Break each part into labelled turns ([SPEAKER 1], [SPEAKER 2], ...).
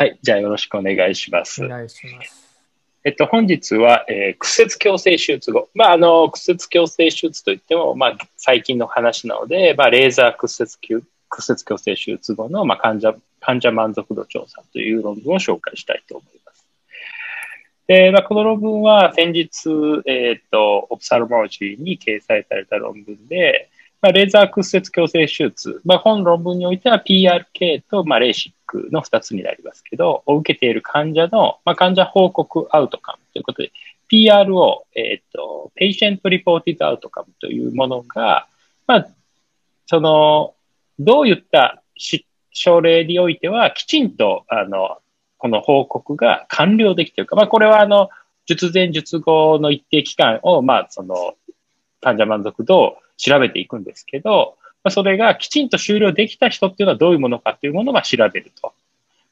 [SPEAKER 1] はい。じゃあよろしくお願いします。
[SPEAKER 2] お願いします。
[SPEAKER 1] えっと、本日は、えー、屈折矯正手術後。まあ、あの、屈折矯正手術といっても、まあ、最近の話なので、まあ、レーザー屈折屈折矯正手術後の、まあ、患者、患者満足度調査という論文を紹介したいと思います。で、まあ、この論文は先日、えっ、と、オプサルモロジーに掲載された論文で、まあ、レーザー屈折矯正手術、まあ、本論文においては PRK と、まあ、レーシックの2つになりますけど、を受けている患者の、まあ、患者報告アウトカムということで、PRO、えっ、ー、と、 Patient Reported Outcome というものが、まあ、その、どういった症例においては、きちんと、あの、この報告が完了できているか。まあ、これは、あの、術前術後の一定期間を、まあ、その、患者満足度を調べていくんですけど、まあ、それがきちんと終了できた人っていうのはどういうものかっていうものを調べると。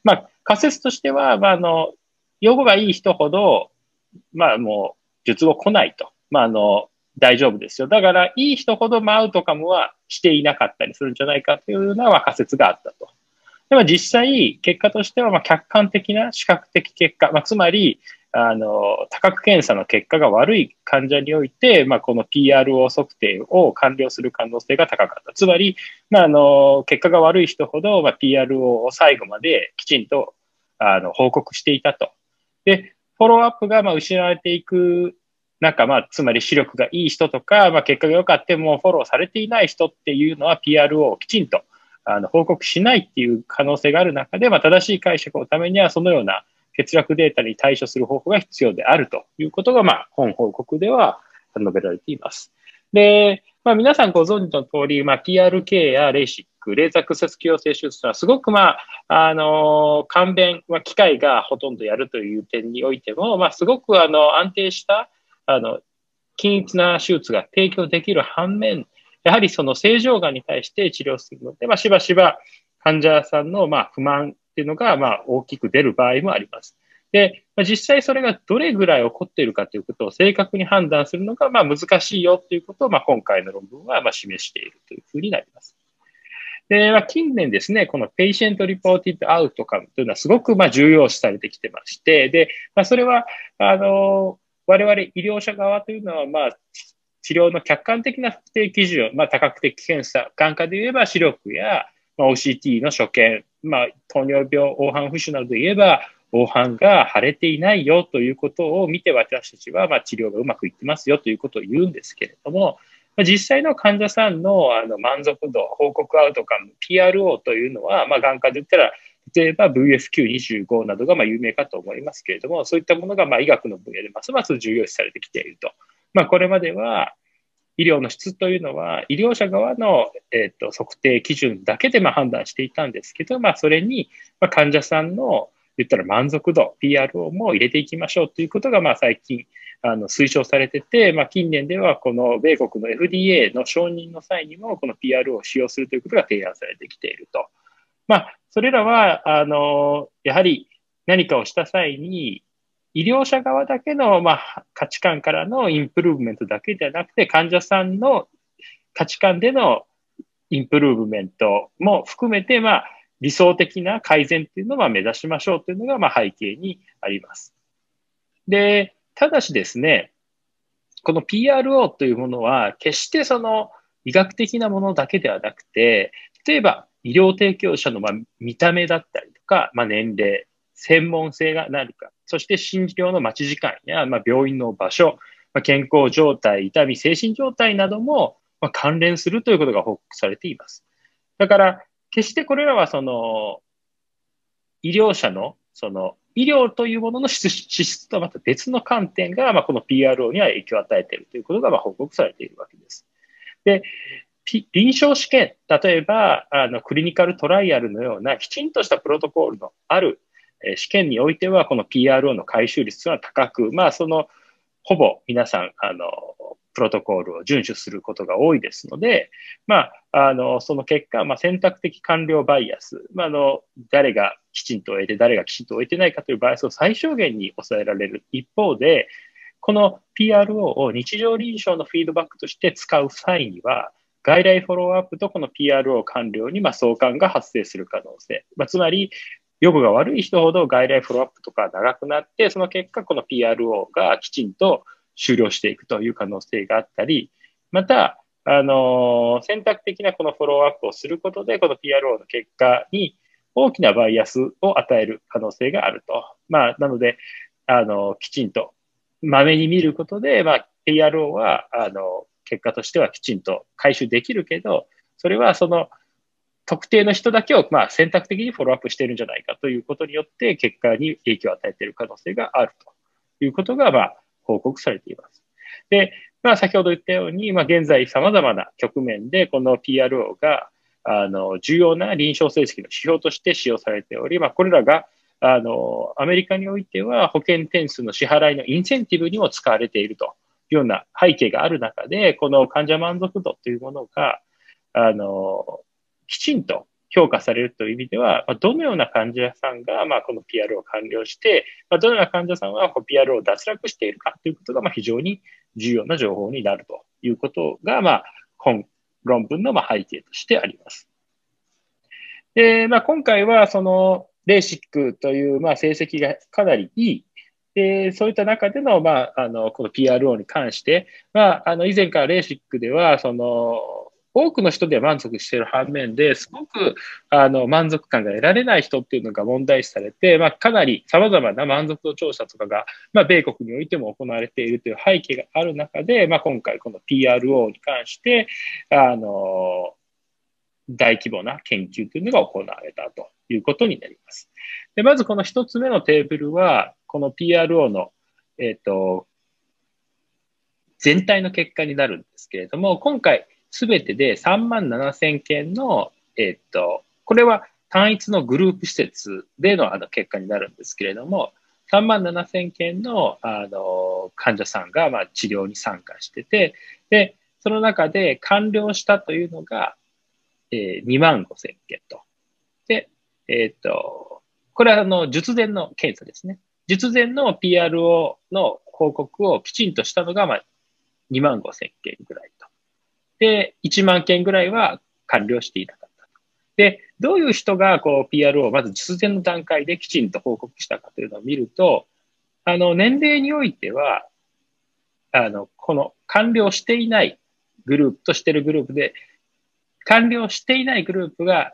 [SPEAKER 1] まあ、仮説としては、まあ、あの、用語がいい人ほど、まあ、もう、術後来ないと。まあ、あの、大丈夫ですよ。だから、いい人ほど、まあ、アウトカムはしていなかったりするんじゃないかというような仮説があったと。でも実際、結果としては、まあ、客観的な視覚的結果、まあ、つまり、あの、多角検査の結果が悪い患者において、まあ、この PRO 測定を完了する可能性が高かった。つまり、まあ、あの、結果が悪い人ほど、まあ、PRO を最後まできちんと、あの、報告していたと。で、フォローアップが、まあ、失われていく中、まあ、つまり視力がいい人とか、まあ、結果が良かってもフォローされていない人っていうのは PRO をきちんと、あの、報告しないっていう可能性がある中で、まあ、正しい解釈のためには、そのような欠落データに対処する方法が必要であるということが、まあ、本報告では述べられています。で、まあ、皆さんご存知の通り、まあ、PRK やレーシック、レーザー屈折矯正手術はすごく、まあ、あの、簡便、まあ、機械がほとんどやるという点においても、まあ、すごく、あの、安定した、あの、均一な手術が提供できる反面、やはりその正常がんに対して治療するので、まあ、しばしば患者さんのまあ不満っていうのが、まあ、大きく出る場合もあります。で、まあ、実際それがどれぐらい起こっているかということを正確に判断するのが、まあ、難しいよということを、まあ、今回の論文は、まあ、示しているというふうになります。で、まあ、近年ですね、この patient reported outcome というのはすごく、まあ、重要視されてきてまして、で、まあ、それは、あの、我々医療者側というのは、まあ、治療の客観的な測定基準、まあ、他覚的検査、眼科で言えば視力や、まあ、OCT の所見、まあ、糖尿病、黄斑浮腫などで言えば、黄斑が腫れていないよということを見て私たちは、まあ、治療がうまくいってますよということを言うんですけれども、まあ、実際の患者さんのあの満足度、報告アウトカム、PRO というのは、まあ、眼科で言ったら、例えば VFQ25 などがまあ有名かと思いますけれども、そういったものがまあ医学の分野でますます重要視されてきていると。まあ、これまでは、医療の質というのは、医療者側の、えーと、測定基準だけでまあ判断していたんですけど、まあ、それに、まあ、患者さんの言ったら満足度、PRO も入れていきましょうということが、まあ、最近あの推奨されてて、まあ、近年ではこの米国の FDA の承認の際にも、この PRO を使用するということが提案されてきていると。まあ、それらは、あの、やはり何かをした際に、医療者側だけの、まあ、価値観からのインプルーブメントだけではなくて、患者さんの価値観でのインプルーブメントも含めて、まあ、理想的な改善っていうのは目指しましょうというのが、まあ、背景にあります。で、ただしですね、この PRO というものは、決してその医学的なものだけではなくて、例えば医療提供者のま見た目だったりとか、まあ、年齢、専門性が何か、そして診療の待ち時間や、ま病院の場所、ま健康状態、痛み、精神状態なども、ま関連するということが報告されています。だから、決してこれらはその、医療者の、その、医療というものの資質とはまた別の観点が、まあ、この PRO には影響を与えているということが、まあ、報告されているわけです。で、臨床試験、例えば、あの、クリニカルトライアルのようなきちんとしたプロトコールのある試験においては、この PRO の回収率は高く、まあ、その、ほぼ皆さん、あの、プロトコールを遵守することが多いですので、まあ、あの、その結果、まあ、選択的完了バイアス、まあ、あの、誰がきちんと終えて、誰がきちんと終えてないかというバイアスを最小限に抑えられる一方で、この PRO を日常臨床のフィードバックとして使う際には、外来フォローアップとこの PRO 完了にま相関が発生する可能性。まあ、つまり、予後が悪い人ほど外来フォローアップとか長くなって、その結果、この PRO がきちんと終了していくという可能性があったり、また、あの、選択的なこのフォローアップをすることで、この PRO の結果に大きなバイアスを与える可能性があると。まあ、なので、あの、きちんと、まめに見ることで、まあ、PRO は、あの、結果としてはきちんと回収できるけど、それはその特定の人だけを、まあ、選択的にフォローアップしているんじゃないかということによって、結果に影響を与えている可能性があるということが、まあ、報告されています。で、まあ、先ほど言ったように、まあ、現在様々な局面で、この PRO が、あの、重要な臨床成績の指標として使用されており、まあ、これらが、あの、アメリカにおいては保険点数の支払いのインセンティブにも使われているというような背景がある中で、この患者満足度というものが、あの、きちんと評価されるという意味では、まあ、どのような患者さんが、まあ、この PR を完了して、まあ、どのような患者さんはこ PR を脱落しているかということが、まあ、非常に重要な情報になるということが、まあ、本論文のまあ背景としてあります。で、まあ、今回はそのレーシックというまあ成績がかなりいいで、そういった中での、まあ、あの、この PRO に関して、まあ、あの、以前からレーシックでは、その、多くの人では満足している反面ですごくあの満足感が得られない人っていうのが問題視されて、まあ、かなり様々な満足度調査とかが、まあ、米国においても行われているという背景がある中で、まあ、今回この PRO に関してあの大規模な研究というのが行われたということになります。でまずこの一つ目のテーブルは、この PRO の、えっ、ー、と、全体の結果になるんですけれども、今回、すべてで3万7千件の、えっと、これは単一のグループ施設でのあの結果になるんですけれども、3万7千件のあの患者さんがまあ治療に参加してて、で、その中で完了したというのが、えー、2万5千件と。で、えっ、と、これはあの術前の検査ですね。術前の PRO の報告をきちんとしたのが、まあ、2万5千件ぐらいと。で、1万件ぐらいは完了していなかった。で、どういう人がこう PR をまず実前の段階できちんと報告したかというのを見ると、あの、年齢においては、あの、この完了していないグループとしてるグループで、完了していないグループが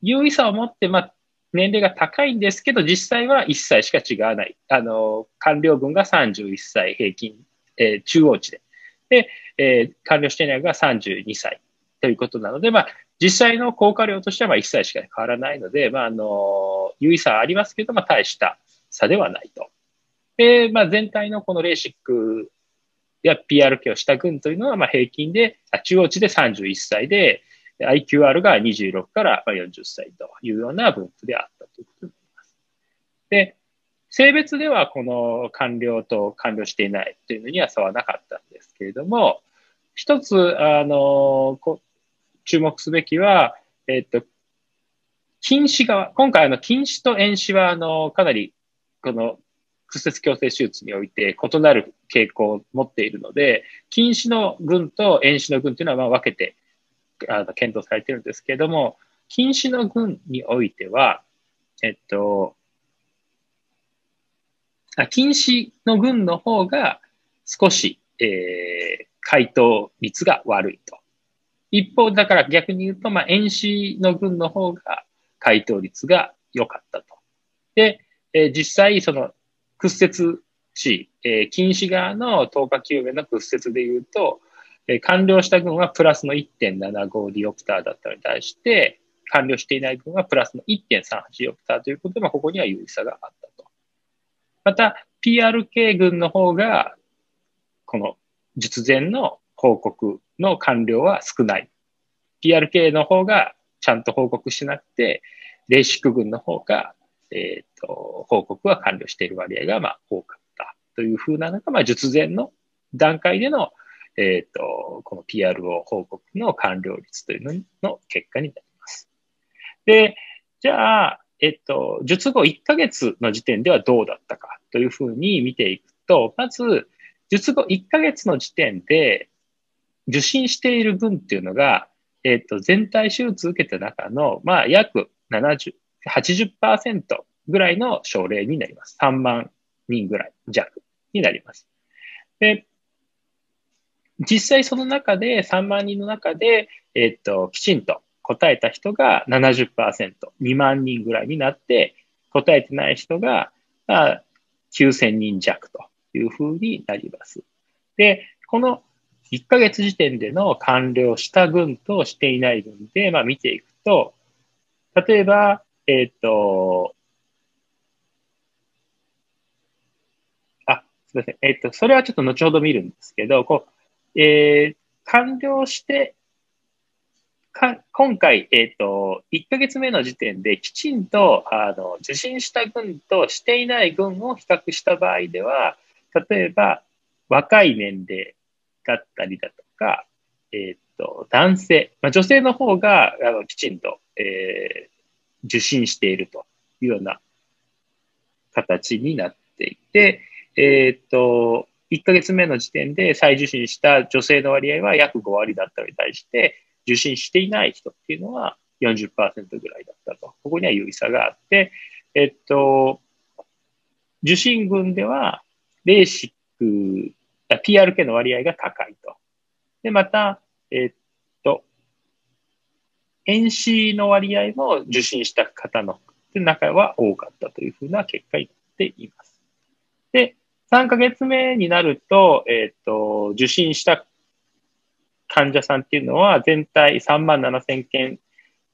[SPEAKER 1] 優位さを持って、まあ、年齢が高いんですけど、実際は1歳しか違わない。あの、完了分が31歳平均、えー、中央値で。で、えー、完了していないが32歳ということなので、まあ、実際の効果量としてはま1歳しか変わらないので、まあ、あの、優位差はありますけど、まあ、大した差ではないと。で、まあ、全体のこのレーシックや PRK をした群というのは、ま、平均で、中央値で31歳で、IQR が26から40歳というような分布であったということになります。で、性別ではこの完了と完了していないというのには差はなかったんですけれども、一つ、あの、注目すべきは、えっと、禁止側、今回の禁止と遠視はあの、かなりこの屈折矯正手術において異なる傾向を持っているので、禁止の群と遠視の群というのはまあ分けてあの検討されているんですけれども、禁止の群においては、えっと、禁止の群の方が少し、えー、回答率が悪いと。一方、だから逆に言うと、まあ、遠視の群の方が回答率が良かったと。で、えー、実際、その屈折値、えー、禁止側の10日救命の屈折で言うと、えー、完了した群はプラスの1.75ディオプターだったのに対して、完了していない群はプラスの1.38ディオプターということで、まあ、ここには有意差があった。また、PRK 群の方が、この術前の報告の完了は少ない。PRK の方がちゃんと報告しなくて、レーシック群の方が、えっ、ー、と、報告は完了している割合が、まあ、多かったというふうなのが、まあ、術前の段階での、えっ、ー、と、この PRO 報告の完了率というのの結果になります。で、じゃあ、えっと、術後1ヶ月の時点ではどうだったかというふうに見ていくと、まず、術後1ヶ月の時点で受診している分っていうのが、えっと、全体手術受けた中の、まあ、約70、80%ぐらいの症例になります。3万人ぐらい弱になります。で、実際その中で、3万人の中で、えっと、きちんと答えた人が70%、2万人ぐらいになって、答えてない人が、まあ、9000人弱というふうになります。で、この1ヶ月時点での完了した群としていない群で、まあ、見ていくと、例えば、えっ、ー、と、あ、すみません。えっ、ー、と、それはちょっと後ほど見るんですけど、こう、えー、完了して今回、えっ、ー、と、1ヶ月目の時点できちんと、あの、受診した群としていない群を比較した場合では、例えば、若い年齢だったりだとか、えっ、ー、と、男性、まあ、女性の方が、あの、きちんと、えー、受診しているというような形になっていて、えっ、ー、と、1ヶ月目の時点で再受診した女性の割合は約5割だったのに対して、受診していない人っていうのは40%ぐらいだったと。ここには有意差があって、えっと、受診群では、レーシック、PRK の割合が高いと。で、また、えっと、遠視の割合も受診した方の中は多かったというふうな結果になっています。で、3ヶ月目になると、えっと、受診した患者さんっていうのは全体3万7千件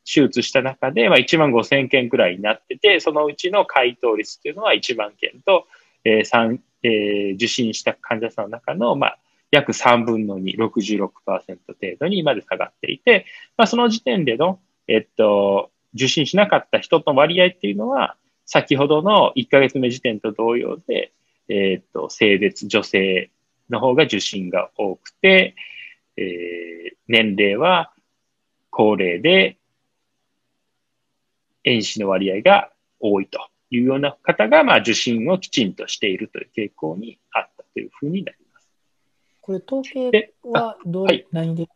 [SPEAKER 1] 手術した中で、まあ、1万5千件くらいになってて、そのうちの回答率っていうのは1万件と、えーえー、受診した患者さんの中の、まあ、約3分の2、66%程度にまで下がっていて、まあ、その時点での、えっと、受診しなかった人の割合っていうのは、先ほどの1ヶ月目時点と同様で、えっと、性別、女性の方が受診が多くて、えー、年齢は高齢で、遠視の割合が多いというような方が、まあ、受診をきちんとしているという傾向にあったというふうになります。
[SPEAKER 2] これ、統計はどう、はい、何で、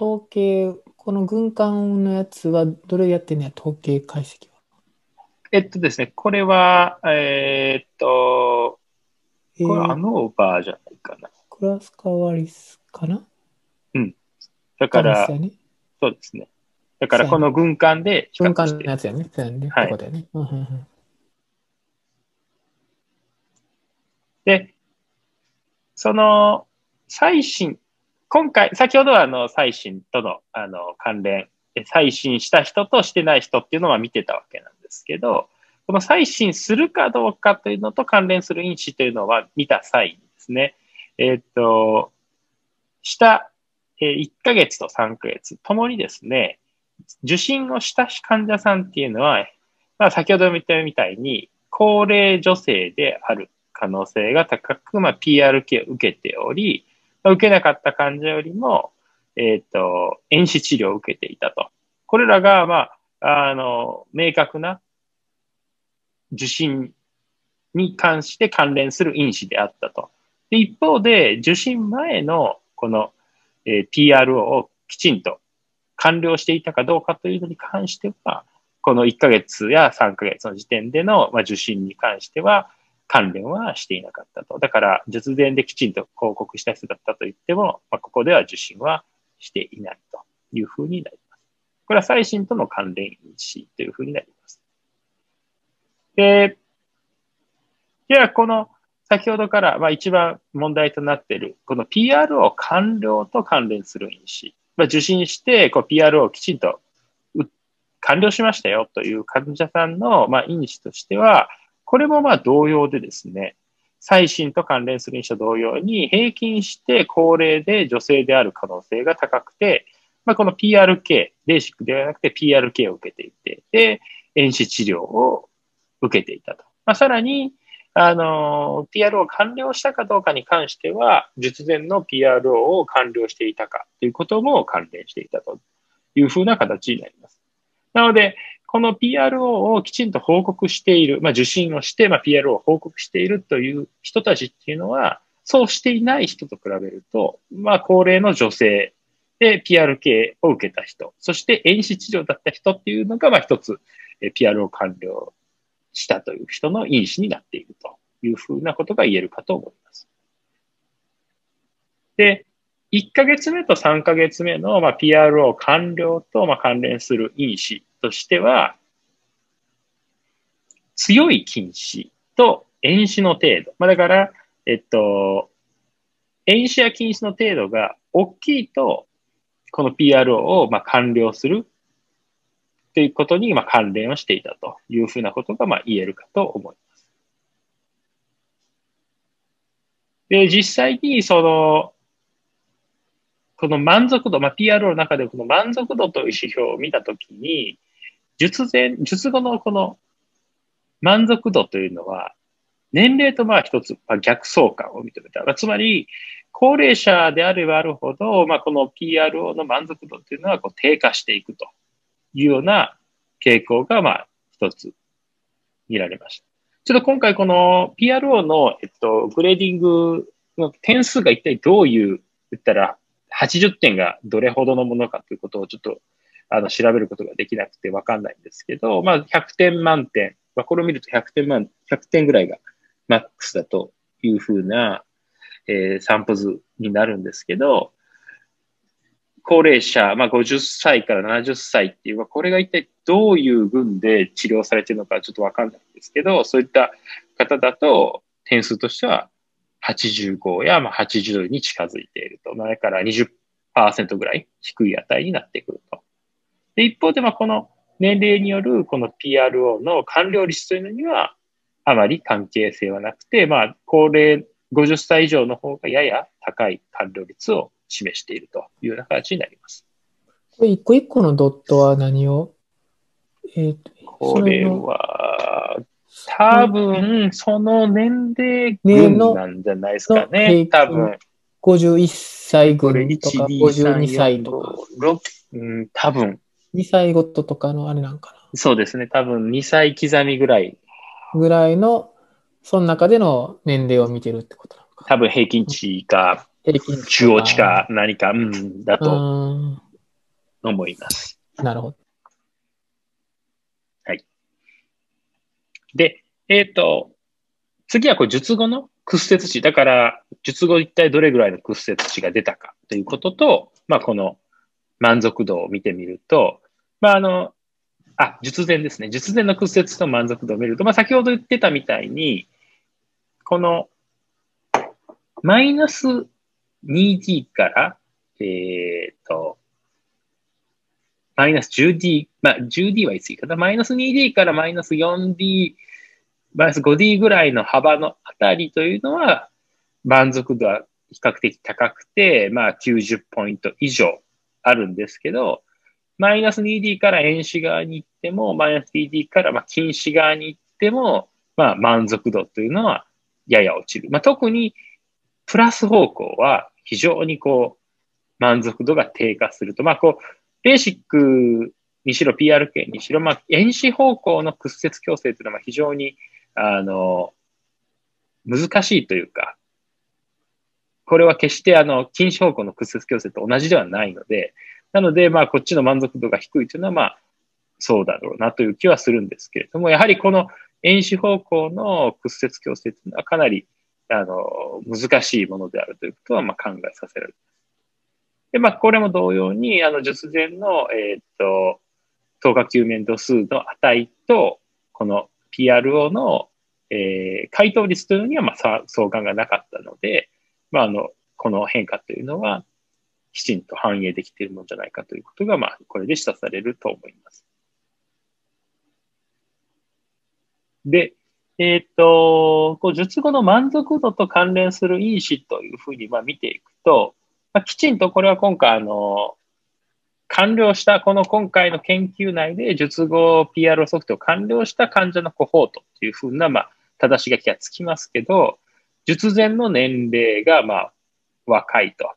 [SPEAKER 2] 統計、この軍艦のやつはどれやってんね統計解析は。
[SPEAKER 1] えっとですね、これは、えー、っと、これあバーじゃないかな。
[SPEAKER 2] クラスカワリスかな？
[SPEAKER 1] うん。だから、そうですね。だからこの軍艦で
[SPEAKER 2] 軍艦のやつやね。はい。ね。
[SPEAKER 1] で、その、最新、今回、先ほどはあの、最新との、あの、関連、最新した人としてない人っていうのは見てたわけなんですけど、この最新するかどうかというのと関連する因子というのは見た際にですね、えっ、ー、と、下え1ヶ月と3ヶ月、ともにですね、受診をした患者さんっていうのは、まあ、先ほど見たみたいに、高齢女性である可能性が高く、まあ、PRK を受けており、まあ、受けなかった患者よりも、えっ、ー、と、遠視治療を受けていたと。これらが、まあ、あの、明確な受診に関して関連する因子であったと。で一方で、受診前のこのえー、PRO をきちんと完了していたかどうかというのに関しては、この1ヶ月や3ヶ月の時点での、ま、受診に関しては関連はしていなかったと。だから、術前できちんと報告した人だったと言っても、ま、ここでは受診はしていないというふうになります。これは最新との関連因子というふうになります。で、では、この先ほどから、まあ、一番問題となっている、この PRO 完了と関連する因子。まあ、受診して、こう PRO をきちんと完了しましたよという患者さんの、まあ、因子としては、これもまあ同様でですね、最新と関連する因子と同様に、平均して高齢で女性である可能性が高くて、まあ、この PRK、ベーシックではなくて PRK を受けていて、で、遠視治療を受けていたと。まあ、さらに、あの、PRO を完了したかどうかに関しては、術前の PRO を完了していたかということも関連していたというふうな形になります。なので、この PRO をきちんと報告している、まあ、受診をして、まあ、PRO を報告しているという人たちっていうのは、そうしていない人と比べると、まあ、高齢の女性で PRK を受けた人、そして遠視治療だった人っていうのが、まあ、一つ、PRO 完了したという人の因子になっているというふうなことが言えるかと思います。で、1ヶ月目と3ヶ月目の、まあ、PRO 完了と、まあ、関連する因子としては、強い禁止と遠視の程度。まあ、だから、えっと、遠視や禁止の程度が大きいと、この PRO をまあ完了するということにまあ関連をしていたというふうなことがまあ言えるかと思います。で、実際にその、この満足度、まあ、PRO の中でこの満足度という指標を見たときに、術前、術後のこの満足度というのは、年齢とまあ一つ、まあ、逆相関を認めた。まあ、つまり、高齢者であればあるほど、まあ、この PRO の満足度というのはこう低下していくというような傾向が、まあ、一つ見られました。ちょっと今回この PRO の、えっと、グレーディングの点数が一体どういう、言ったら、80点がどれほどのものかということをちょっと、あの、調べることができなくてわかんないんですけど、まあ、100点満点。まあ、これを見ると100点満、100点ぐらいがマックスだというふうな、えー、散歩図になるんですけど、高齢者、まあ、50歳から70歳っていう、これが一体どういう群で治療されてるのかちょっとわかんないんですけど、そういった方だと点数としては85やまあ80に近づいていると。まあ、だから20%ぐらい低い値になってくると。で、一方で、まあ、この年齢によるこの PRO の完了率というのには、あまり関係性はなくて、まあ、高齢50歳以上の方がやや高い完了率を示しているというような形になります。
[SPEAKER 2] これ一個一個のドットは何を？
[SPEAKER 1] えー、これは、多分、その年齢群なんじゃないですかね。多分。
[SPEAKER 2] 51歳群とか、52歳とか。
[SPEAKER 1] うん、多分。
[SPEAKER 2] 2歳ごととかのあれなんかな。
[SPEAKER 1] そうですね。多分2歳刻みぐらい。
[SPEAKER 2] ぐらいの、その中での年齢を見てるってことなのか。
[SPEAKER 1] 多分平均値か、中央値か何か、うん、だと思います。
[SPEAKER 2] なるほど。
[SPEAKER 1] はい。で、えっ、ー、と、次はこう術後の屈折値。だから、術後一体どれぐらいの屈折値が出たかということと、まあ、この満足度を見てみると、まあ、あの、あ、術前ですね。術前の屈折と満足度を見ると、まあ、先ほど言ってたみたいに、この、マイナス 2D から、えっ、ー、と、マイナス 10D、まあ、10D はい過ぎかな？マイナス 2D からマイナス 4D、マイナス 5D ぐらいの幅のあたりというのは、満足度は比較的高くて、まあ90ポイント以上あるんですけど、マイナス 2D から円子側に行っても、マイナス 2D からまあ近視側に行っても、まあ満足度というのはやや落ちる。まあ特にプラス方向は非常にこう満足度が低下すると。まあこう、ベーシックにしろ PRK にしろ、まあ円子方向の屈折矯正というのは非常にあの難しいというか、これは決してあの、禁止方向の屈折矯正と同じではないので、なので、まあ、こっちの満足度が低いというのは、まあ、そうだろうなという気はするんですけれども、やはりこの遠視方向の屈折矯正というのはかなり、あの、難しいものであるということは、まあ、考えさせられます。で、まあ、これも同様に、あの、術前の、えっ、と、等価球面度数の値と、この PRO の、えー、回答率というのには、まあ、相関がなかったので、まあ、あの、この変化というのは、きちんと反映できているのじゃないかということが、まあ、これで示唆されると思います。で、えっ、と、こう術後の満足度と関連する因子というふうにまあ見ていくと、まあ、きちんとこれは今回、あの、完了した、この今回の研究内で術後 PR 測定を完了した患者のコホートっていうふうな、まあ、正し書きがつきますけど、術前の年齢が、まあ、若いと。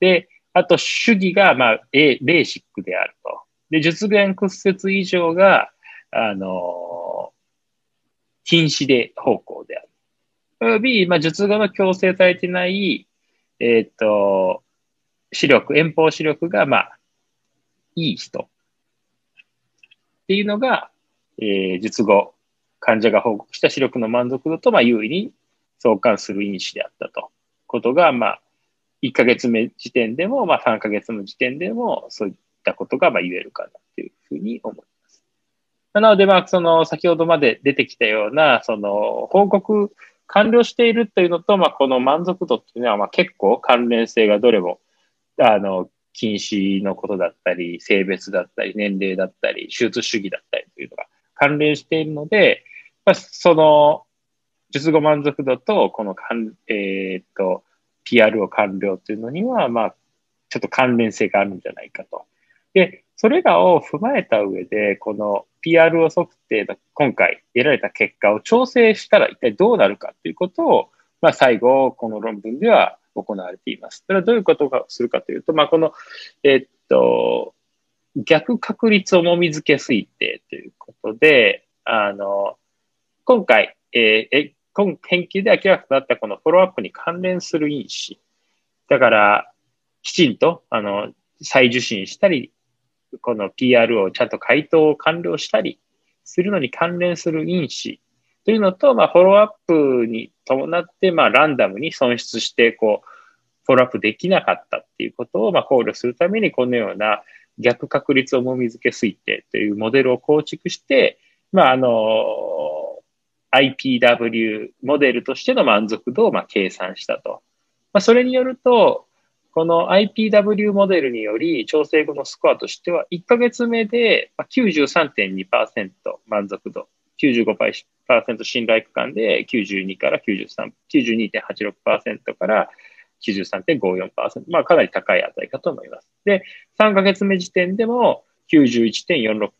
[SPEAKER 1] で、あと、主義が、まあ、ベーシックであると。で、術前屈折以上が、あの禁止で方向である。および、まあ、術後の強制されてない、えっ、ー、と、視力、遠方視力が、まあ、いい人っていうのが、えー、術後、患者が報告した視力の満足度と、まあ、優位に相関する因子であったと。ことが、まあ、1ヶ月目時点でも、まあ、3ヶ月の時点でも、そういったことが、まあ、言えるかなというふうに思います。なので、まあ、その、先ほどまで出てきたような、その、報告完了しているというのと、まあ、この満足度っていうのは、まあ、結構関連性がどれも、あの、禁止のことだったり、性別だったり、年齢だったり、手術主義だったりというのが関連しているので、まあ、その、術後満足度と、このかん、えー、っと、PR を完了というのには、まあ、ちょっと関連性があるんじゃないかと。で、それらを踏まえた上で、この PRO 測定の今回得られた結果を調整したら一体どうなるかということを、まあ、最後、この論文では行われています。それはどういうことをするかというと、まあ、この、え、っと、逆確率重み付け推定ということで、あの、今回、えー、今研究で明らかとなったこのフォローアップに関連する因子。だから、きちんと、あの、再受診したり、この PR をちゃんと回答を完了したりするのに関連する因子というのと、まあ、フォローアップに伴って、まあ、ランダムに損失して、こう、フォローアップできなかったっていうことを、まあ、考慮するために、このような逆確率重み付け推定というモデルを構築して、まあ、あの、IPW モデルとしての満足度をまあ計算したと。まあ、それによると、この IPW モデルにより調整後のスコアとしては、1ヶ月目で93.2%満足度、95%信頼区間で92から93、92.86%から93.54%。まあかなり高い値かと思います。で、3ヶ月目時点でも91.46%、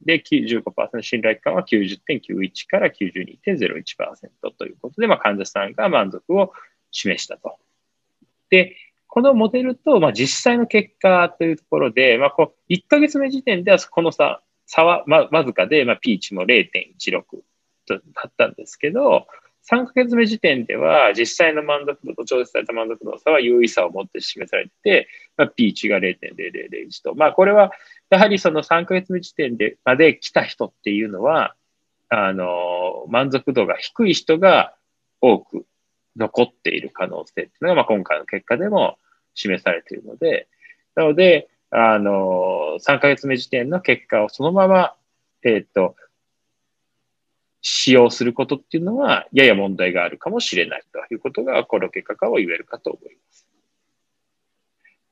[SPEAKER 1] で、95%信頼感は90.91から92.01%ということで、まあ、患者さんが満足を示したと。で、このモデルと、まあ、実際の結果というところで、まあ、こう1ヶ月目時点ではこの差差は、ま、わずかで、まあ、ピーチも0.16とだったんですけど、3ヶ月目時点では、実際の満足度と調整された満足度の差は優位差を持って示されて、まあ、P 値が0.0001と。まあ、これは、やはりその3ヶ月目時点でまで来た人っていうのは、あの、満足度が低い人が多く残っている可能性っていうのが、まあ、今回の結果でも示されているので、なので、あの、3ヶ月目時点の結果をそのまま、えっ、ー、と、使用することっていうのは、やや問題があるかもしれないということが、この結果かを言えるかと思います。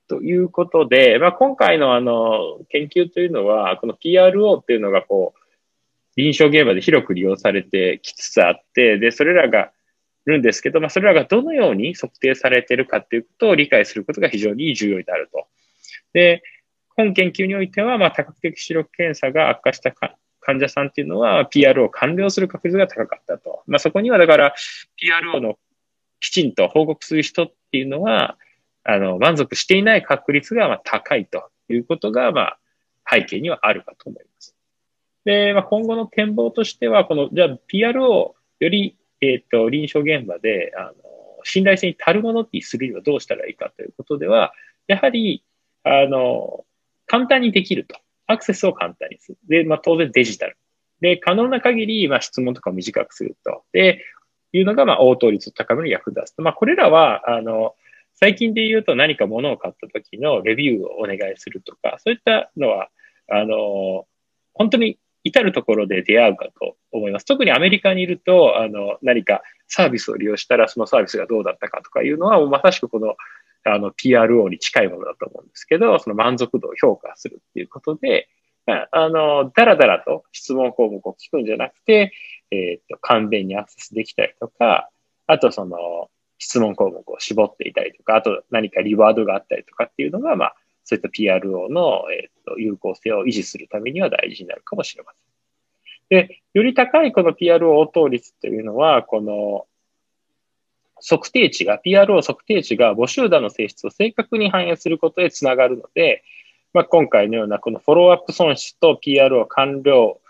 [SPEAKER 1] ということで、まあ、今回のあの、研究というのは、この PRO っていうのがこう、臨床現場で広く利用されてきつつあって、で、それらがるんですけど、まあ、それらがどのように測定されているかということを理解することが非常に重要になると。で、本研究においては、まあ、多角的視力検査が悪化した患者さんっていうのは PRO を完了する確率が高かったと。まあ、そこにはだから PRO のきちんと報告する人っていうのは、あの、満足していない確率がま高いということが、まあ、背景にはあるかと思います。で、まあ、今後の展望としては、この、じゃあ PRO をより、えっ、ー、と、臨床現場で、あの、信頼性に足るものってするにはどうしたらいいかということでは、やはり、あの、簡単にできると。アクセスを簡単にする。で、まあ、当然デジタル。で、可能な限り、まあ、質問とかを短くすると。で、いうのが、まあ、応答率を高める役立つと。まあ、これらは、あの、最近で言うと何か物を買った時のレビューをお願いするとか、そういったのは、あの、本当に至るところで出会うかと思います。特にアメリカにいると、あの、何かサービスを利用したらそのサービスがどうだったかとかいうのは、まさしくこのあの、PRO に近いものだと思うんですけど、その満足度を評価するっていうことで、まあ、の、だらだらと質問項目を聞くんじゃなくて、えっ、と、簡便にアクセスできたりとか、あとその、質問項目を絞っていたりとか、あと何かリワードがあったりとかっていうのが、まあ、そういった PRO の、えーと有効性を維持するためには大事になるかもしれません。で、より高いこの PRO 応答率というのは、この測定値が、PRO 測定値が母集団の性質を正確に反映することへつながるので、まあ、今回のようなこのフォローアップ損失と PRO 完了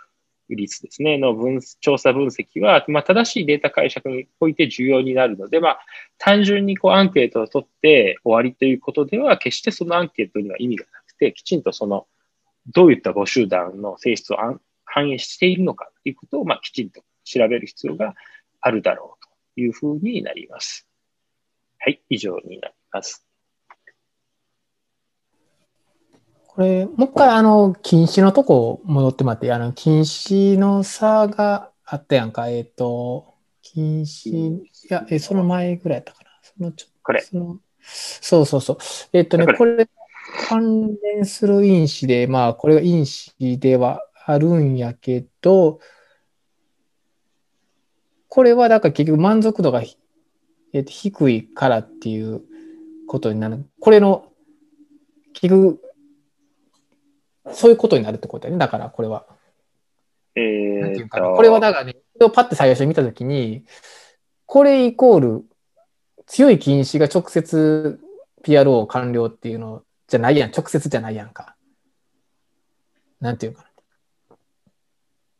[SPEAKER 1] 率ですね、の分調査分析は、まあ、正しいデータ解釈において重要になるので、まあ、単純にこうアンケートを取って終わりということでは、決してそのアンケートには意味がなくて、きちんとその、どういった母集団の性質を反映しているのかということを、まあ、きちんと調べる必要があるだろうというふうになります。はい、以上になります。
[SPEAKER 2] これ、もう一回、あの、禁止のとこ戻ってもらって、あの、禁止の差があったやんか、えっ、ー、と、禁止、いや、え、その前ぐらいやったかな。そのちょ
[SPEAKER 1] これ。
[SPEAKER 2] そのそうそうそう。えっ、ー、とね、これ、関連する因子で、まあ、これが因子ではあるんやけど、これはだから結局満足度が、えー、と低いからっていうことになる。これの、結局、そういうことになるってことだよね。だからこれは。
[SPEAKER 1] えー、
[SPEAKER 2] これはだからね、パッて最初に見たときに、これイコール強い禁止が直接 PRO 完了っていうのじゃないやん。直接じゃないやんか。なんていうかな。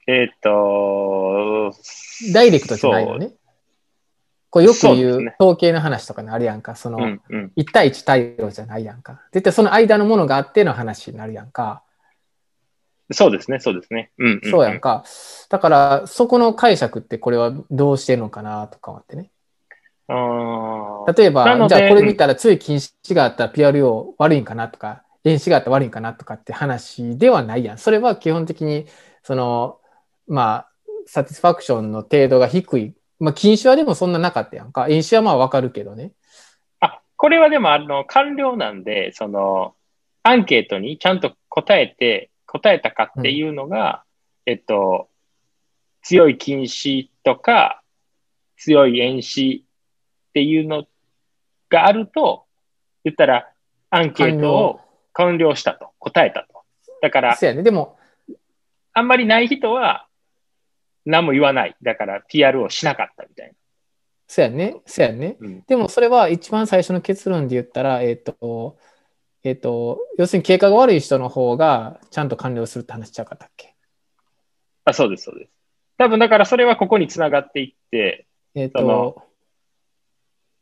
[SPEAKER 1] えっ、と、
[SPEAKER 2] ダイレクトじゃないよね。これよく言う統計の話とかにあるやんか。その、うんうん、1対1対応じゃないやんか。絶対その間のものがあっての話になるやんか。
[SPEAKER 1] そうですね、そうですね。うん、うん、
[SPEAKER 2] そうやんか。だから、そこの解釈ってこれはどうしてるのかなとか思ってね。例えば、じゃあこれ見たら強い禁止があったら PRO 悪いんかなとか、遠視があったら悪いんかなとかって話ではないやん。それは基本的に、その、まあ、サティスファクションの程度が低い。まあ、禁止はでもそんななかったやんか。遠視はまあわかるけどね。
[SPEAKER 1] あ、これはでも、あの、完了なんで、その、アンケートにちゃんと答えて、答えたかっていうのが、うん、えっと、強い禁止とか、強い遠視っていうのがあると、言ったら、アンケートを完了したと、答えたと。だから、
[SPEAKER 2] そうやね、でも、
[SPEAKER 1] あんまりない人は、何も言わない。だから PR をしなかったみたいな。
[SPEAKER 2] そうやね。そうやね。うん、でもそれは一番最初の結論で言ったら、えっ、ー、と、えっ、ー、と、要するに経過が悪い人の方がちゃんと完了するって話しちゃうかったっけ？
[SPEAKER 1] あ、そうです、そうです。多分だからそれはここにつながっていって、
[SPEAKER 2] えっ、ー、と、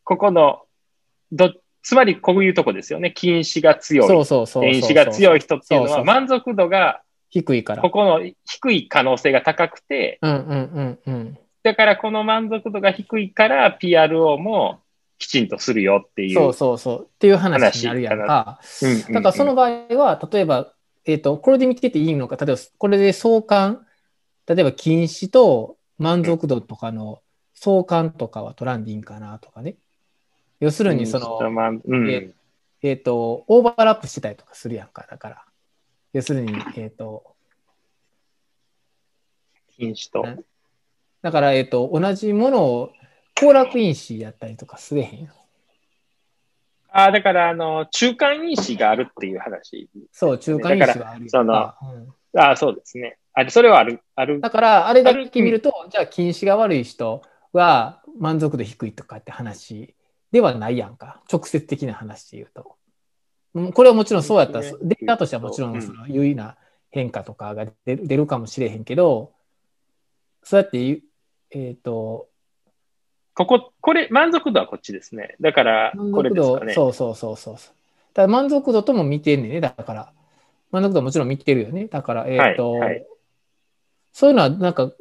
[SPEAKER 1] ここの、ど、つまりこういうとこですよね。禁止が強い。
[SPEAKER 2] そうそうそう
[SPEAKER 1] 電子が強い人っていうのは満足度が
[SPEAKER 2] 低いから。
[SPEAKER 1] ここの低い可能性が高くて、
[SPEAKER 2] うんうんうんうん。
[SPEAKER 1] だからこの満足度が低いから PRO もきちんとするよっていう。
[SPEAKER 2] そうそうそう。っていう話になるやんか。だからその場合は、例えば、えっ、ー、と、これで見てていいのか、例えばこれで相関、例えば禁止と満足度とかの相関とかは取らんでいいんかなとかね。要するに、その、うん、えっ、ー、えー、と、オーバーラップしてたりとかするやんか、だから。要するに、えっ、ー、と、
[SPEAKER 1] 品種と。
[SPEAKER 2] だから、えっ、ー、と、同じものを、行楽因子やったりとかすれへん
[SPEAKER 1] ああ、だから、あの、中間因子があるっていう話、
[SPEAKER 2] そう、中間因子がある
[SPEAKER 1] その、うん、ああ、そうですね。あそれはある。ある
[SPEAKER 2] だから、あれだけ見ると、じゃあ、近視が悪い人は満足度低いとかって話ではないやんか。直接的な話で言うと。これはもちろんそうやったら、データとしてはもちろんその優位な変化とかが出るかもしれへんけど、そうやって、えっ、ー、と、
[SPEAKER 1] ここ、これ、満足度はこっちですね。だから、これですかね。
[SPEAKER 2] そうそうそうそう。ただ満足度とも見てんねんね。だから、満足度はもちろん見てるよね。だから、えっ、ー、と、はいはい、そういうのはなんか、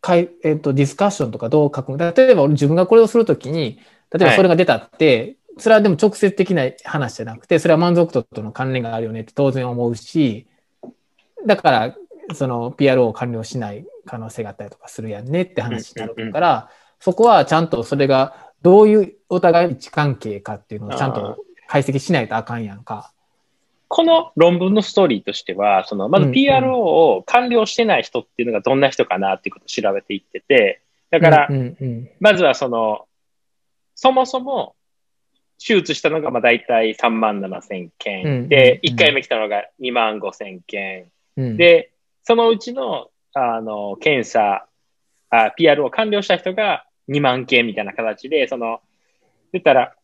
[SPEAKER 2] かいえーと、ディスカッションとかどう書く例えば自分がこれをするときに、例えばそれが出たって、はい、それはでも直接的な話じゃなくて、それは満足度との関連があるよねって当然思うし、だから、その PRO を完了しない可能性があったりとかするやんねって話になるから、そこはちゃんとそれがどういうお互い位置関係かっていうのをちゃんと解析しないとあかんやんか。
[SPEAKER 1] この論文のストーリーとしては、そのまず PRO を完了してない人っていうのがどんな人かなっていうことを調べていってて、だから、まずはその、そもそも手術したのがまあ大体3万7千件、で、1回目来たのが2万5千件、で、そのうちのあの検査あ、PR を完了した人が2万件みたいな形で、その、言ったら、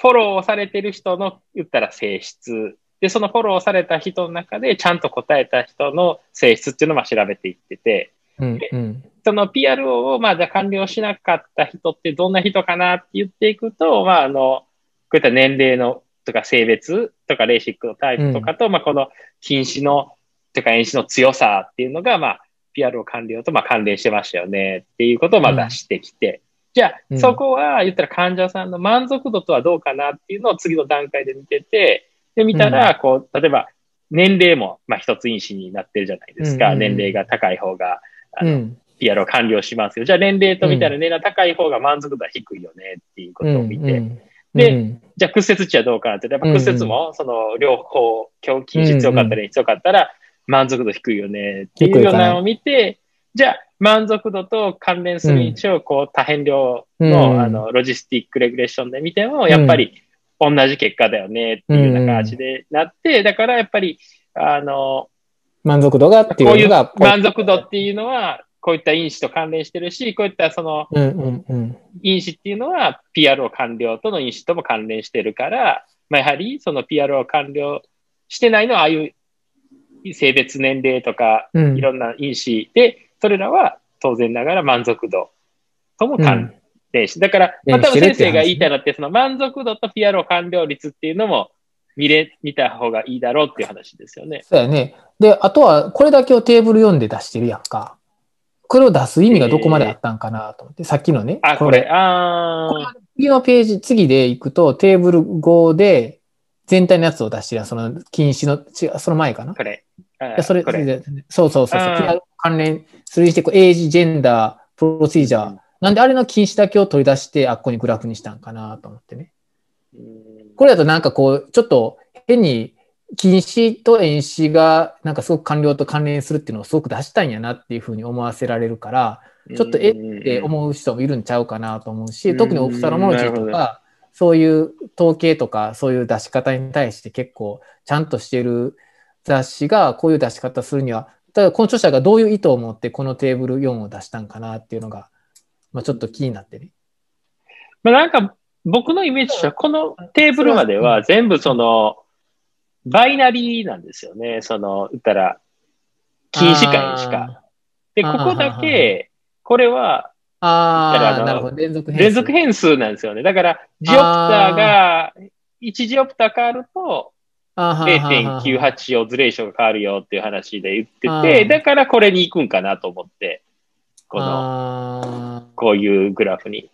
[SPEAKER 1] フォローされてる人の言ったら性質、で、そのフォローされた人の中でちゃんと答えた人の性質っていうのをまあ調べていってて、
[SPEAKER 2] うんうん、
[SPEAKER 1] その PRO をまあじゃ完了しなかった人ってどんな人かなって言っていくと、まああの、こういった年齢のとか性別とかレーシックのタイプとかと、うん、まあこの禁止のとか演習の強さっていうのが、まあ、PRO 完了とまあ関連してましたよねっていうことをまあ出してきて、じゃあ、そこは言ったら患者さんの満足度とはどうかなっていうのを次の段階で見てて、で、見たら、こう、例えば、年齢も、まあ、一つ因子になってるじゃないですか。年齢が高い方が、あの、PR を完了しますよ。じゃあ、年齢と見たら年齢が高い方が満足度は低いよねっていうことを見て。で、じゃあ、屈折値はどうかなって、やっぱ屈折も、その、両方、今日禁止強かったり強かったら、満足度低いよね。っていうようなのを見て、じゃあ、満足度と関連する因子を、こう、多変量の、あの、 logistic regression で見ても、やっぱり、同じ結果だよねっていうような感じでなって、だからやっぱり、あの、
[SPEAKER 2] 満足度がっていうのが
[SPEAKER 1] こういう満足度っていうのは、こういった因子と関連してるし、こういったその、因子っていうのは PRO 完了との因子とも関連してるから、まあ、やはりその PRO 完了してないのは、ああいう性別年齢とか、いろんな因子で、それらは当然ながら満足度とも関連して、だから、まあ、多分先生が言いたいのって、その満足度と PRO 完了率っていうのも見れ、見た方がいいだろうっていう話ですよね。
[SPEAKER 2] そうやね。で、あとは、これだけをテーブル読んで出してるやんか。これを出す意味がどこまであったんかなと思って、えー、さっきのね。
[SPEAKER 1] あ、これ、ああ。
[SPEAKER 2] 次のページ、次で行くと、テーブル5で、全体のやつを出してるその禁止の、違う、その前かな？
[SPEAKER 1] これ。
[SPEAKER 2] それ、それそうそうそうそう。関連、それにして、こう、エイジ、ジェンダー、プロシージャー。なんであれの禁止だけを取り出して、あっこにグラフにしたんかなと思ってね。これだとなんかこう、ちょっと変に禁止と遠視がなんかすごく官僚と関連するっていうのをすごく出したいんやなっていうふうに思わせられるから、ちょっとえって思う人もいるんちゃうかなと思うし、特にオフサロモロジーとか、そういう統計とかそういう出し方に対して結構ちゃんとしてる雑誌がこういう出し方するには、ただこの著者がどういう意図を持ってこのテーブル4を出したんかなっていうのが、まあ、ちょっと気になってね。
[SPEAKER 1] まあ、なんか僕のイメージとしては、このテーブルまでは全部その、バイナリーなんですよね。その、言ったら、禁止会しか。で、ここだけ、これは、
[SPEAKER 2] ああ、なるほど。連
[SPEAKER 1] 続変数。連続変数なんですよね。だから、ジオプターが、1ジオプター変わると、0.98オズレーションが変わるよっていう話で言ってて、だからこれに行くんかなと思って、この、こういうグラフに。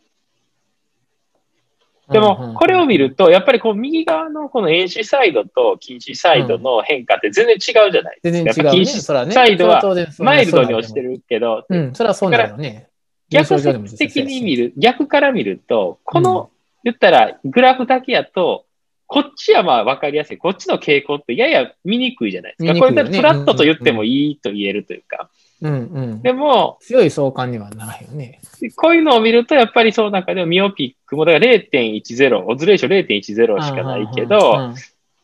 [SPEAKER 1] でも、これを見ると、やっぱりこう右側のこの遠視サイドと禁止サイドの変化って全然違うじゃないですか。全然違う、ね。禁止サイドはマイルドに落ちてるけど、
[SPEAKER 2] うん、それはそうだよね。
[SPEAKER 1] 逆的に見る、逆から見ると、この、言ったらグラフだけやと、こっちはまあ分かりやすい。こっちの傾向ってやや見にくいじゃないですか。これだフラットと言ってもいいと言えるというか。
[SPEAKER 2] うんうん、
[SPEAKER 1] でも、
[SPEAKER 2] 強い相関にはならへんよね。
[SPEAKER 1] こういうのを見ると、やっぱりその中でもミオピックも、だから0.10、オズレーション0.10しかないけど、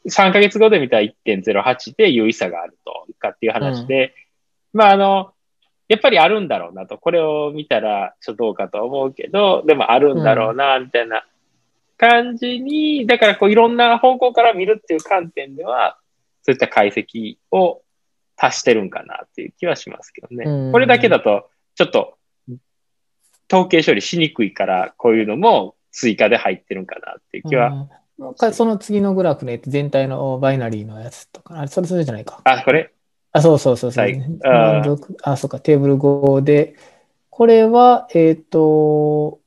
[SPEAKER 1] 3ヶ月後で見たら1.08で優位差があるとかっていう話で、うん、まああの、やっぱりあるんだろうなと、これを見たらちょっとどうかと思うけど、でもあるんだろうな、みたいな感じに、だからこういろんな方向から見るっていう観点では、そういった解析を足してるんかなっていう気はしますけどね。これだけだと、ちょっと、統計処理しにくいから、こういうのも追加で入ってるんかなっていう気は。
[SPEAKER 2] その次のグラフね、全体のバイナリーのやつとか、あれ、それそれじゃないか。
[SPEAKER 1] あ、これ
[SPEAKER 2] あ、そうそうそうそう、ね、ああ、そうか、テーブル5で、これは、えっ、ー、と、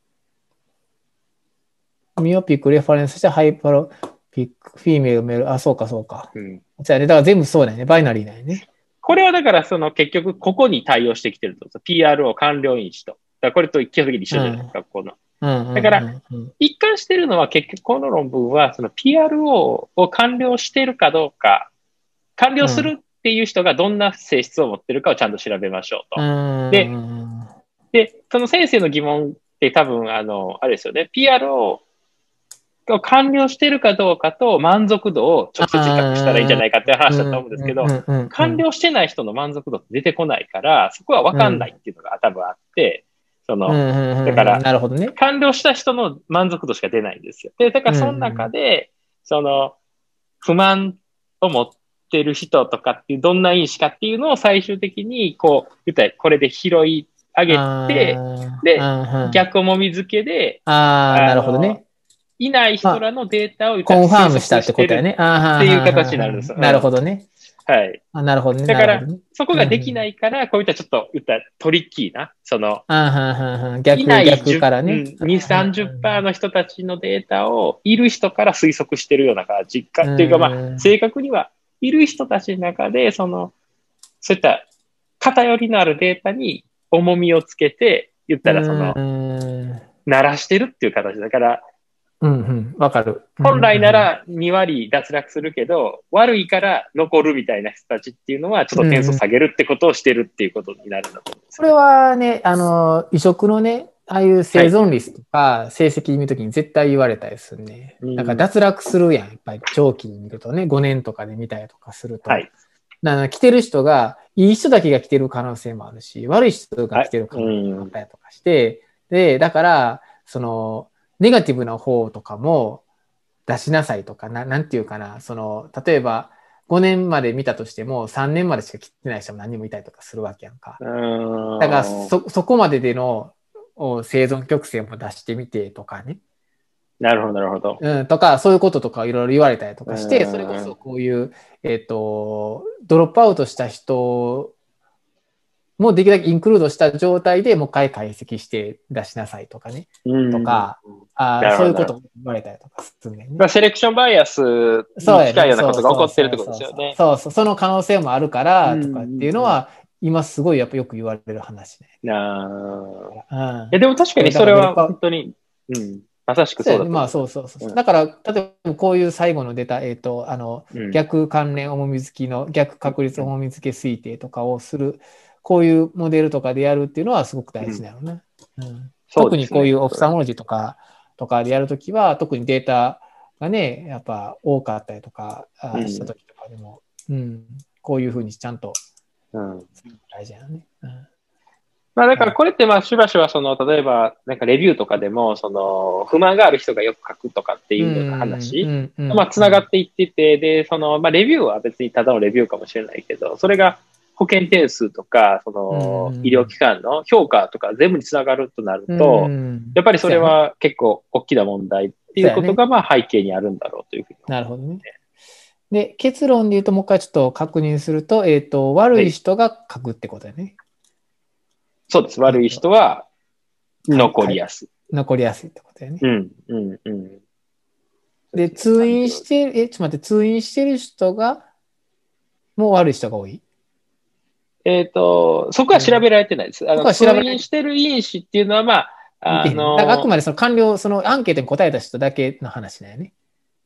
[SPEAKER 2] ミオピックレファレンスしてハイパロピック、フィーメル、メール、あ、そうか、そうか。うん、じゃあね、だから全部そうだよね。バイナリーだよね。
[SPEAKER 1] これはだからその結局ここに対応してきてると。PRO 完了因子と。だこれと基本的に一緒じゃないですか、この。だから、一貫してるのは結局この論文は、その PRO を完了しているかどうか、完了するっていう人がどんな性質を持ってるかをちゃんと調べましょうと。で、で、その先生の疑問って多分、あの、あれですよね。PRO 完了してるかどうかと満足度を直接比較したらいいんじゃないかっていう話だと思うんですけど、完了してない人の満足度って出てこないから、そこはわかんないっていうのが多分あって、その、だから、
[SPEAKER 2] なるほどね。
[SPEAKER 1] 完了した人の満足度しか出ないんですよ。で、だからその中で、その、不満を持ってる人とかっていう、どんな因子かっていうのを最終的に、こう、言ったらこれで拾い上げて、で、逆もみ付けで、
[SPEAKER 2] ああ、なるほどね。
[SPEAKER 1] いない人らのデータを
[SPEAKER 2] コンファームしたってことやね。
[SPEAKER 1] っていう形になるんですよ。
[SPEAKER 2] なるほどね。
[SPEAKER 1] はい。
[SPEAKER 2] あなるほどね。
[SPEAKER 1] だから
[SPEAKER 2] ね
[SPEAKER 1] そこができないから、こういったちょっと言ったらトリッキーな、その、
[SPEAKER 2] 逆からね。
[SPEAKER 1] 10うん2、30%の人たちのデータをいる人から推測してるような感じか、っていうか、まあ、
[SPEAKER 2] あ、
[SPEAKER 1] 正確にはいる人たちの中で、その、そういった偏りのあるデータに重みをつけて、言ったらその
[SPEAKER 2] う、ん。
[SPEAKER 1] 鳴らしてるっていう形だから、
[SPEAKER 2] うんうん、わかる。
[SPEAKER 1] 本来なら2割脱落するけど、悪いから残るみたいな人たちっていうのは、ちょっと点数下げるってことをしてるっていうことになるんだと思うんです
[SPEAKER 2] これはね、あの、移植のね、ああいう生存率とか成績見るときに絶対言われたりするね。
[SPEAKER 1] うん
[SPEAKER 2] だから脱落するやん。やっぱり長期に見るとね、5年とかで見たりとかすると。
[SPEAKER 1] はい。
[SPEAKER 2] だから来てる人が、いい人だけが来てる可能性もあるし、悪い人が来てる可能性もあったりとかして、で、だから、その、ネガティブな方とかも出しなさいとか、ななんていうかな、その、例えば、5年まで見たとしても、3年までしか来てない人も何人もいたりとかするわけやんか。
[SPEAKER 1] ん
[SPEAKER 2] だから、そ、そこまででのお生存曲線も出してみてとかね。
[SPEAKER 1] なるほど、なるほど。
[SPEAKER 2] うん、とか、そういうこととかいろいろ言われたりとかして、
[SPEAKER 1] うん
[SPEAKER 2] それこそこういう、えっ、と、ドロップアウトした人もできるだけインクルードした状態でもう一回解析して出しなさいとかね。
[SPEAKER 1] うん
[SPEAKER 2] とか、あそういうことも言われたりとかするね
[SPEAKER 1] ま。あ、セレクションバイアスに近いようなことが起こってるってことですよね。
[SPEAKER 2] そうそう、その可能性もあるから
[SPEAKER 1] うん
[SPEAKER 2] とかっていうのは、今すごいやっぱよく言われる話ね。
[SPEAKER 1] なあ
[SPEAKER 2] うん。
[SPEAKER 1] いや、でも確かにそれは本当に、うん、まさしくそうだ。
[SPEAKER 2] まあそうそうそう。
[SPEAKER 1] う。ん。
[SPEAKER 2] だから、例えばこういう最後の出た、えっ、と、あの、
[SPEAKER 1] うん。
[SPEAKER 2] 逆関連重み付きの逆確率重み付け推定とかをする、こういうモデルとかでやるっていうのはすごく大事なのね。うん。特にこういうオフサモロジーとか、とかでやるときは、特にデータがね、やっぱ多かったりとかしたときとかでも、うん、こういうふうにちゃんと
[SPEAKER 1] うん。
[SPEAKER 2] 大事なのね。うん。
[SPEAKER 1] まあだからこれってまあしばしばその、例えばなんかレビューとかでも、その、不満がある人がよく書くとかっていうような話、まあつながっていってて、で、その、まあレビューは別にただのレビューかもしれないけど、それが保険点数とか、その
[SPEAKER 2] う、ん
[SPEAKER 1] 医療機関の評価とか全部につながるとなる
[SPEAKER 2] うん
[SPEAKER 1] と、
[SPEAKER 2] うん。
[SPEAKER 1] やっぱりそれは結構大きな問題っていうことがまあ背景にあるんだろうというふうに。
[SPEAKER 2] なるほどね。で、結論で言うと、もう一回ちょっと確認すると、えっ、と、悪い人が書くってことだよね。
[SPEAKER 1] そうです。悪い人は残りやすい。
[SPEAKER 2] 残りやすいってことだよね。
[SPEAKER 1] うん、うん、うん。
[SPEAKER 2] で、通院してる、え、ちょっと待って、通院してる人が、もう悪い人が多い？
[SPEAKER 1] えっ、と、そこは調べられてないです。あの、
[SPEAKER 2] そこは調べ
[SPEAKER 1] 通院してる因子っていうのは、まあ、あの
[SPEAKER 2] だからあくまでその完了、そのアンケートに答えた人だけの話だよね。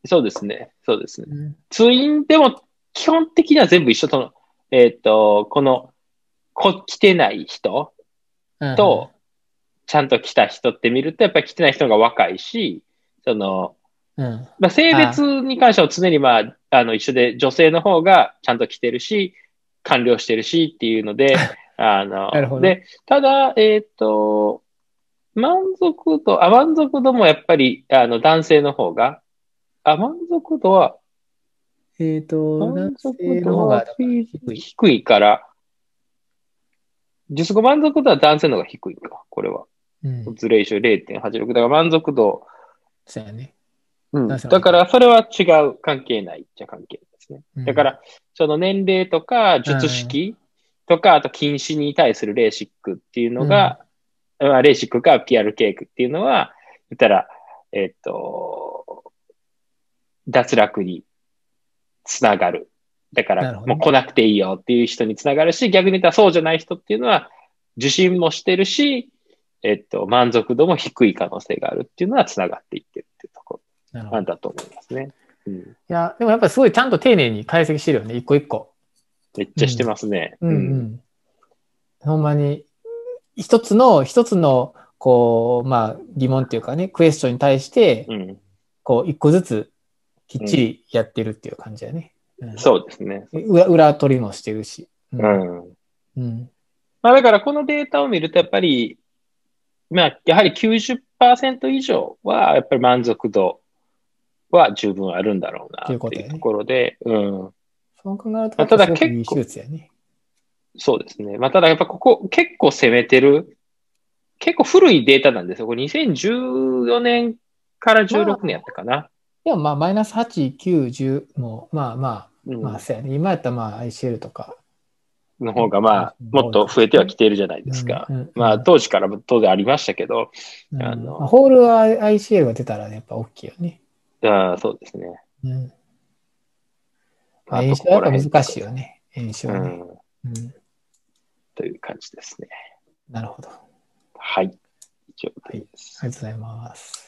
[SPEAKER 1] そうですね。そうですね。
[SPEAKER 2] うん
[SPEAKER 1] 通院でも基本的には全部一緒との、えっ、と、この、こ、来てない人と、ちゃんと来た人って見ると、やっぱり来てない人が若いし、その、
[SPEAKER 2] うん、
[SPEAKER 1] まあ、性別に関しては常にまあ、あの、一緒で女性の方がちゃんと来てるし、完了してるしっていうので、あので、ただ、えっ、と、満足度、あ、満足度もやっぱり、あの、男性の方が、あ、満足度は、
[SPEAKER 2] えっ、と、
[SPEAKER 1] 満
[SPEAKER 2] 男
[SPEAKER 1] 足
[SPEAKER 2] 性の
[SPEAKER 1] 度は
[SPEAKER 2] 低い。
[SPEAKER 1] から、実語満足度は男性の方が低いか、これは。
[SPEAKER 2] うん、
[SPEAKER 1] ズレーション0.86。だから満足度、
[SPEAKER 2] そうやね。
[SPEAKER 1] うんだからそれは違う、関係ないっちゃ関係ですね。
[SPEAKER 2] うん
[SPEAKER 1] だから、その年齢とか、術式とか、あと禁止に対するレーシックっていうのが、まあレーシックか PRK っていうのは、言ったら、えっと、脱落につながる。だから、もう来なくていいよっていう人につながるし、逆に言ったらそうじゃない人っていうのは、受診もしてるし、えっと、満足度も低い可能性があるっていうのはつながっていってるっていうところなんだと思いますね。うん、
[SPEAKER 2] いや、でもやっぱりすごいちゃんと丁寧に解析してるよね、一個一個。
[SPEAKER 1] めっちゃしてますね。
[SPEAKER 2] うんうん。ほんまに、一つの、一つの、こう、まあ、疑問っていうかね、クエスチョンに対して、
[SPEAKER 1] うん
[SPEAKER 2] こう、一個ずつきっちりやってるっていう感じだね。うん
[SPEAKER 1] そうですね。
[SPEAKER 2] 裏裏取りもしてるし。う。
[SPEAKER 1] うんん。
[SPEAKER 2] うん。
[SPEAKER 1] まあだからこのデータを見るとやっぱり、まあやはり90%以上はやっぱり満足度は十分あるんだろうなっていうところで、うん。
[SPEAKER 2] そう考えると、
[SPEAKER 1] まあただ結構。そうですね。まあただやっぱここ結構攻めてる、結構古いデータなんですよ。これ2014年から16年やったかな。
[SPEAKER 2] でもまあ、マイナス8、9、10も、まあまあ、
[SPEAKER 1] うん
[SPEAKER 2] まあ、そうやね。今やったらまあ ICL とか。
[SPEAKER 1] の方がまあ、もっと増えてはきているじゃないですか。
[SPEAKER 2] うんうんうん
[SPEAKER 1] まあ、当時からも当然ありましたけど、
[SPEAKER 2] うん
[SPEAKER 1] あの
[SPEAKER 2] まあホールは ICL が出たらやっぱ大きいよね。
[SPEAKER 1] あーそうですね。
[SPEAKER 2] うん。
[SPEAKER 1] まあ
[SPEAKER 2] 演習は難しいよね。演習はね。
[SPEAKER 1] という感じですね。
[SPEAKER 2] なるほど。
[SPEAKER 1] はい。以上
[SPEAKER 2] はい
[SPEAKER 1] です。
[SPEAKER 2] ありがとうございます。